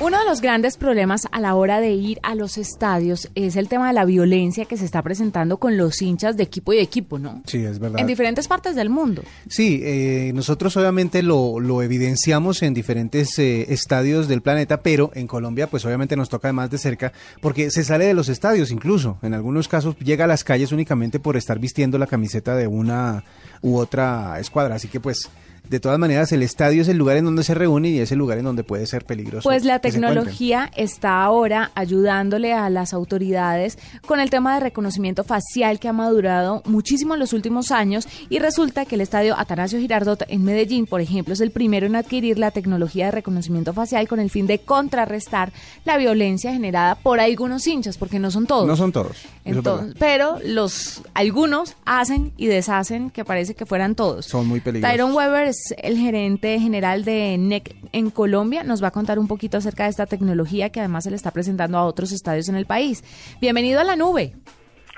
Uno de los grandes problemas a la hora de ir a los estadios es el tema de la violencia que se está presentando con los hinchas de equipo y equipo, ¿no? Sí, es verdad. En diferentes partes del mundo. Sí, eh, nosotros obviamente lo, lo, evidenciamos en diferentes eh, estadios del planeta, pero en Colombia pues obviamente nos toca más de cerca porque se sale de los estadios incluso. En algunos casos llega a las calles únicamente por estar vistiendo la camiseta de una u otra escuadra. Así que pues de todas maneras el estadio es el lugar en donde se reúne y es el lugar en donde puede ser peligroso. Pues la tecnología está ahora ayudándole a las autoridades con el tema de reconocimiento facial que ha madurado muchísimo en los últimos años y resulta que el estadio Atanasio Girardot en Medellín, por ejemplo, es el primero en adquirir la tecnología de reconocimiento facial con el fin de contrarrestar la violencia generada por algunos hinchas, porque no son todos. No son todos. Entonces, pero los algunos hacen y deshacen que parece que fueran todos. Son muy peligrosos. Tyron Weber el gerente general de NEC en Colombia. Nos va a contar un poquito acerca de esta tecnología que además se le está presentando a otros estadios en el país. Bienvenido a la nube.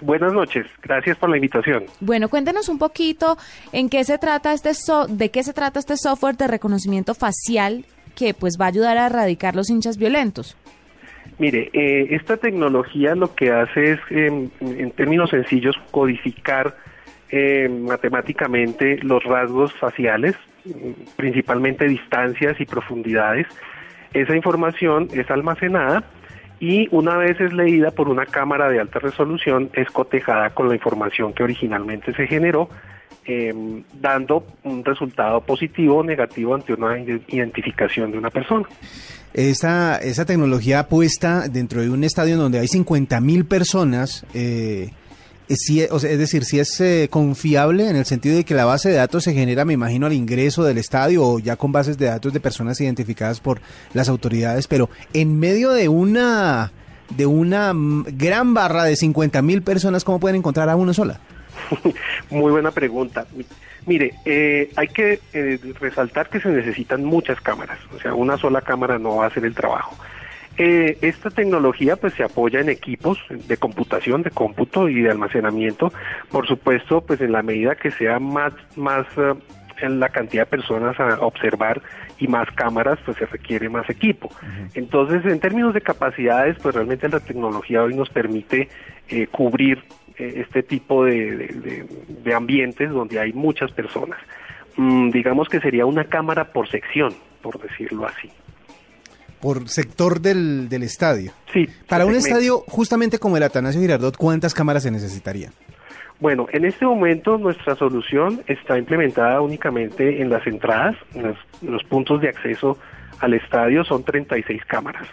Buenas noches, gracias por la invitación. Bueno, cuéntenos un poquito en qué se trata este de qué se trata este software de reconocimiento facial que pues va a ayudar a erradicar los hinchas violentos. Mire, eh, esta tecnología lo que hace es, en términos sencillos, codificar eh, matemáticamente los rasgos faciales, principalmente distancias y profundidades. Esa información es almacenada y una vez es leída por una cámara de alta resolución es cotejada con la información que originalmente se generó, em, dando un resultado positivo o negativo ante una identificación de una persona. Esa, esa tecnología puesta dentro de un estadio donde hay 50 mil personas, eh, es decir, si es eh, confiable en el sentido de que la base de datos se genera, me imagino, al ingreso del estadio o ya con bases de datos de personas identificadas por las autoridades, pero en medio de una de una mm, gran barra de 50 mil personas, ¿cómo pueden encontrar a una sola? Muy buena pregunta. Mire, eh, hay que eh, resaltar que se necesitan muchas cámaras, o sea, una sola cámara no va a hacer el trabajo. Eh, esta tecnología pues se apoya en equipos de computación, de cómputo y de almacenamiento. Por supuesto, pues en la medida que sea más, más eh, en la cantidad de personas a observar y más cámaras, pues se requiere más equipo. Entonces, en términos de capacidades, pues realmente la tecnología hoy nos permite eh, cubrir este tipo de, de, ambientes donde hay muchas personas. Mm, digamos que sería una cámara por sección, por decirlo así por sector del, del estadio. Sí. Para un estadio justamente como el Atanasio Girardot, ¿cuántas cámaras se necesitarían? Bueno, en este momento nuestra solución está implementada únicamente en las entradas, en los, puntos de acceso al estadio son 36 cámaras.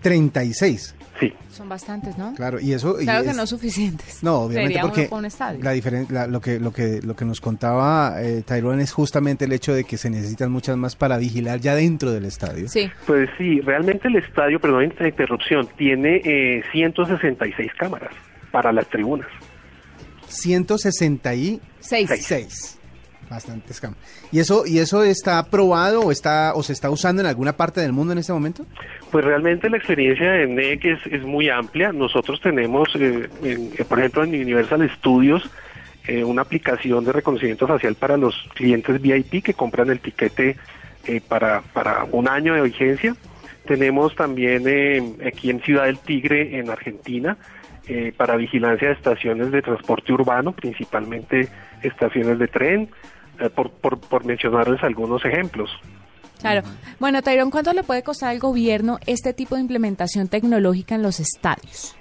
36. Sí. Son bastantes, ¿no? Claro, y eso... Claro que no suficientes. No, obviamente porque la diferencia, lo que lo que lo que nos contaba eh, Tyrone es justamente el hecho de que se necesitan muchas más para vigilar ya dentro del estadio. Sí. Pues sí, realmente el estadio, perdón la interrupción, tiene eh, 166 cámaras para las tribunas. 166. Seis bastante scam. ¿Y eso, ¿Y eso está aprobado o, está, o se está usando en alguna parte del mundo en este momento? Pues realmente la experiencia de NEC es, es muy amplia. Nosotros tenemos, eh, eh, por ejemplo, en Universal Studios, eh, una aplicación de reconocimiento facial para los clientes VIP que compran el tiquete para, para un año de vigencia. Tenemos también aquí en Ciudad del Tigre, en Argentina, para vigilancia de estaciones de transporte urbano, principalmente estaciones de tren. Eh, por, por, mencionarles algunos ejemplos. Claro. Bueno, Tyrone, ¿cuánto le puede costar al gobierno este tipo de implementación tecnológica en los estadios?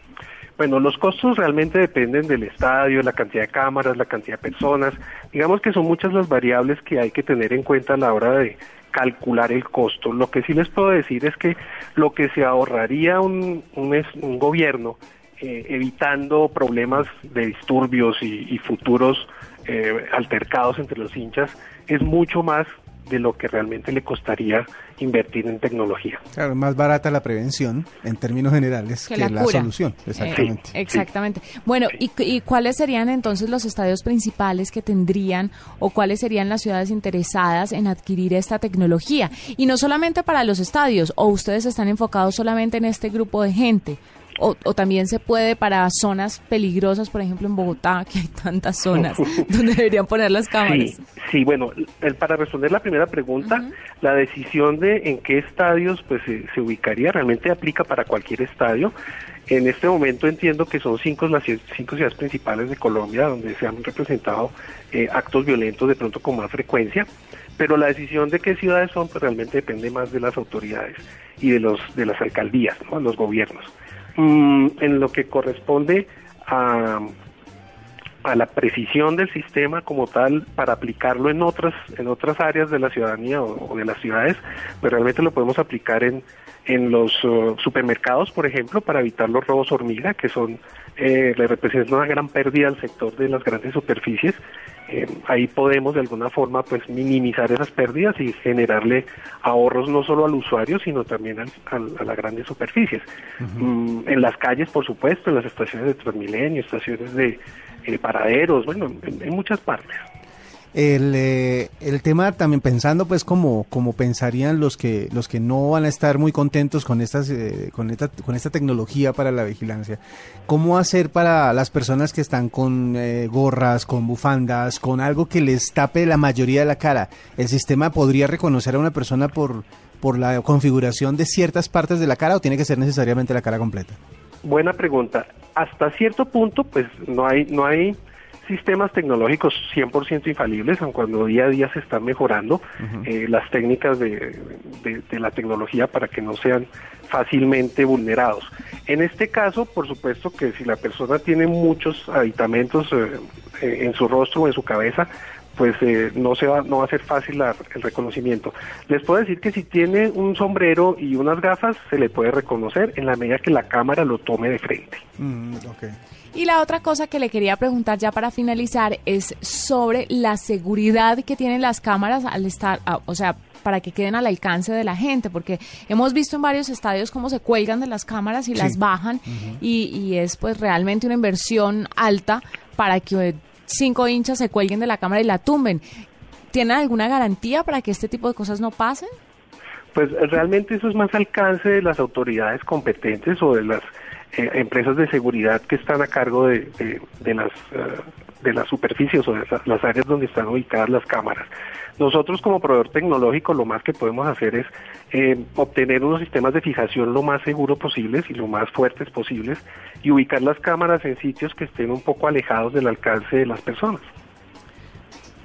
Bueno, los costos realmente dependen del estadio, la cantidad de cámaras, la cantidad de personas. Digamos que son muchas las variables que hay que tener en cuenta a la hora de calcular el costo. Lo que sí les puedo decir es que lo que se ahorraría un, un, gobierno eh, evitando problemas de disturbios y, y futuros eh, altercados entre los hinchas es mucho más de lo que realmente le costaría invertir en tecnología. Claro, más barata la prevención en términos generales que, la, solución. Exactamente. exactamente. Bueno, ¿y, ¿y, cuáles serían entonces los estadios principales que tendrían o cuáles serían las ciudades interesadas en adquirir esta tecnología? Y no solamente para los estadios, o ustedes están enfocados solamente en este grupo de gente. O, también se puede para zonas peligrosas, por ejemplo en Bogotá, que hay tantas zonas donde deberían poner las cámaras. Sí, sí bueno, el, para responder la primera pregunta, la decisión de en qué estadios pues se ubicaría realmente aplica para cualquier estadio. En este momento entiendo que son cinco las cinco ciudades principales de Colombia donde se han representado eh, actos violentos de pronto con más frecuencia, pero la decisión de qué ciudades son pues realmente depende más de las autoridades y de los de las alcaldías, ¿no? los gobiernos. Mm, en lo que corresponde a a la precisión del sistema como tal para aplicarlo en otras en otras áreas de la ciudadanía o, de las ciudades, pues realmente lo podemos aplicar en en los uh, supermercados, por ejemplo, para evitar los robos hormiga, que son eh, le representan una gran pérdida al sector de las grandes superficies. Eh, ahí podemos de alguna forma pues minimizar esas pérdidas y generarle ahorros no solo al usuario, sino también a las grandes superficies. Mm, en las calles, por supuesto, en las estaciones de Transmilenio, estaciones de eh, paraderos, bueno, en muchas partes. El, eh, el tema también pensando pues como, como pensarían los que, los que no van a estar muy contentos con, estas, eh, con, esta, con esta tecnología para la vigilancia. ¿Cómo hacer para las personas que están con eh, gorras, con bufandas, con algo que les tape la mayoría de la cara? ¿El sistema podría reconocer a una persona por, por la configuración de ciertas partes de la cara o tiene que ser necesariamente la cara completa? Buena pregunta. Hasta cierto punto, pues no hay, no hay sistemas tecnológicos 100% infalibles, aun cuando día a día se están mejorando eh, las técnicas de, la tecnología para que no sean fácilmente vulnerados. En este caso, por supuesto que si la persona tiene muchos aditamentos eh, en su rostro o en su cabeza, pues no se va no va a ser fácil el reconocimiento. Les puedo decir que si tiene un sombrero y unas gafas se le puede reconocer en la medida que la cámara lo tome de frente. Mm, y la otra cosa que le quería preguntar ya para finalizar es sobre la seguridad que tienen las cámaras al estar, o sea, para que queden al alcance de la gente, porque hemos visto en varios estadios cómo se cuelgan de las cámaras y las bajan y, es pues realmente una inversión alta para que cinco hinchas se cuelguen de la cámara y la tumben. ¿Tienen alguna garantía para que este tipo de cosas no pasen? Pues realmente eso es más alcance de las autoridades competentes o de las eh, empresas de seguridad que están a cargo de, de, las eh, de las superficies o de las áreas donde están ubicadas las cámaras. Nosotros como proveedor tecnológico lo más que podemos hacer es eh, obtener unos sistemas de fijación lo más seguros posibles y lo más fuertes posibles y ubicar las cámaras en sitios que estén un poco alejados del alcance de las personas.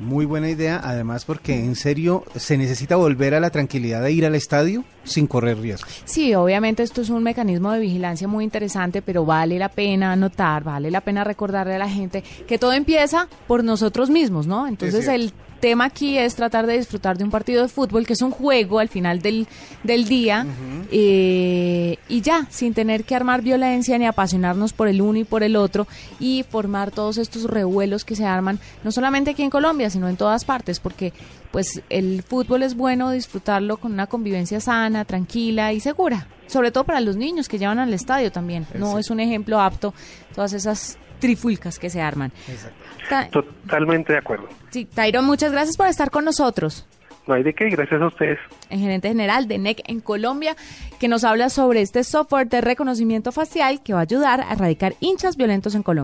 Muy buena idea, además porque en serio se necesita volver a la tranquilidad de ir al estadio sin correr riesgo. Sí, obviamente esto es un mecanismo de vigilancia muy interesante, pero vale la pena anotar, vale la pena recordarle a la gente que todo empieza por nosotros mismos, ¿no? Entonces el tema aquí es tratar de disfrutar de un partido de fútbol, que es un juego al final del, del día, eh, y ya, sin tener que armar violencia ni apasionarnos por el uno y por el otro, y formar todos estos revuelos que se arman, no solamente aquí en Colombia, sino en todas partes, porque pues el fútbol es bueno disfrutarlo con una convivencia sana, tranquila y segura, sobre todo para los niños que llevan al estadio también. No es un ejemplo apto todas esas trifulcas que se arman. Totalmente de acuerdo. Sí, Tairo, muchas gracias por estar con nosotros. No hay de qué, gracias a ustedes. El gerente general de NEC en Colombia, que nos habla sobre este software de reconocimiento facial que va a ayudar a erradicar hinchas violentos en Colombia.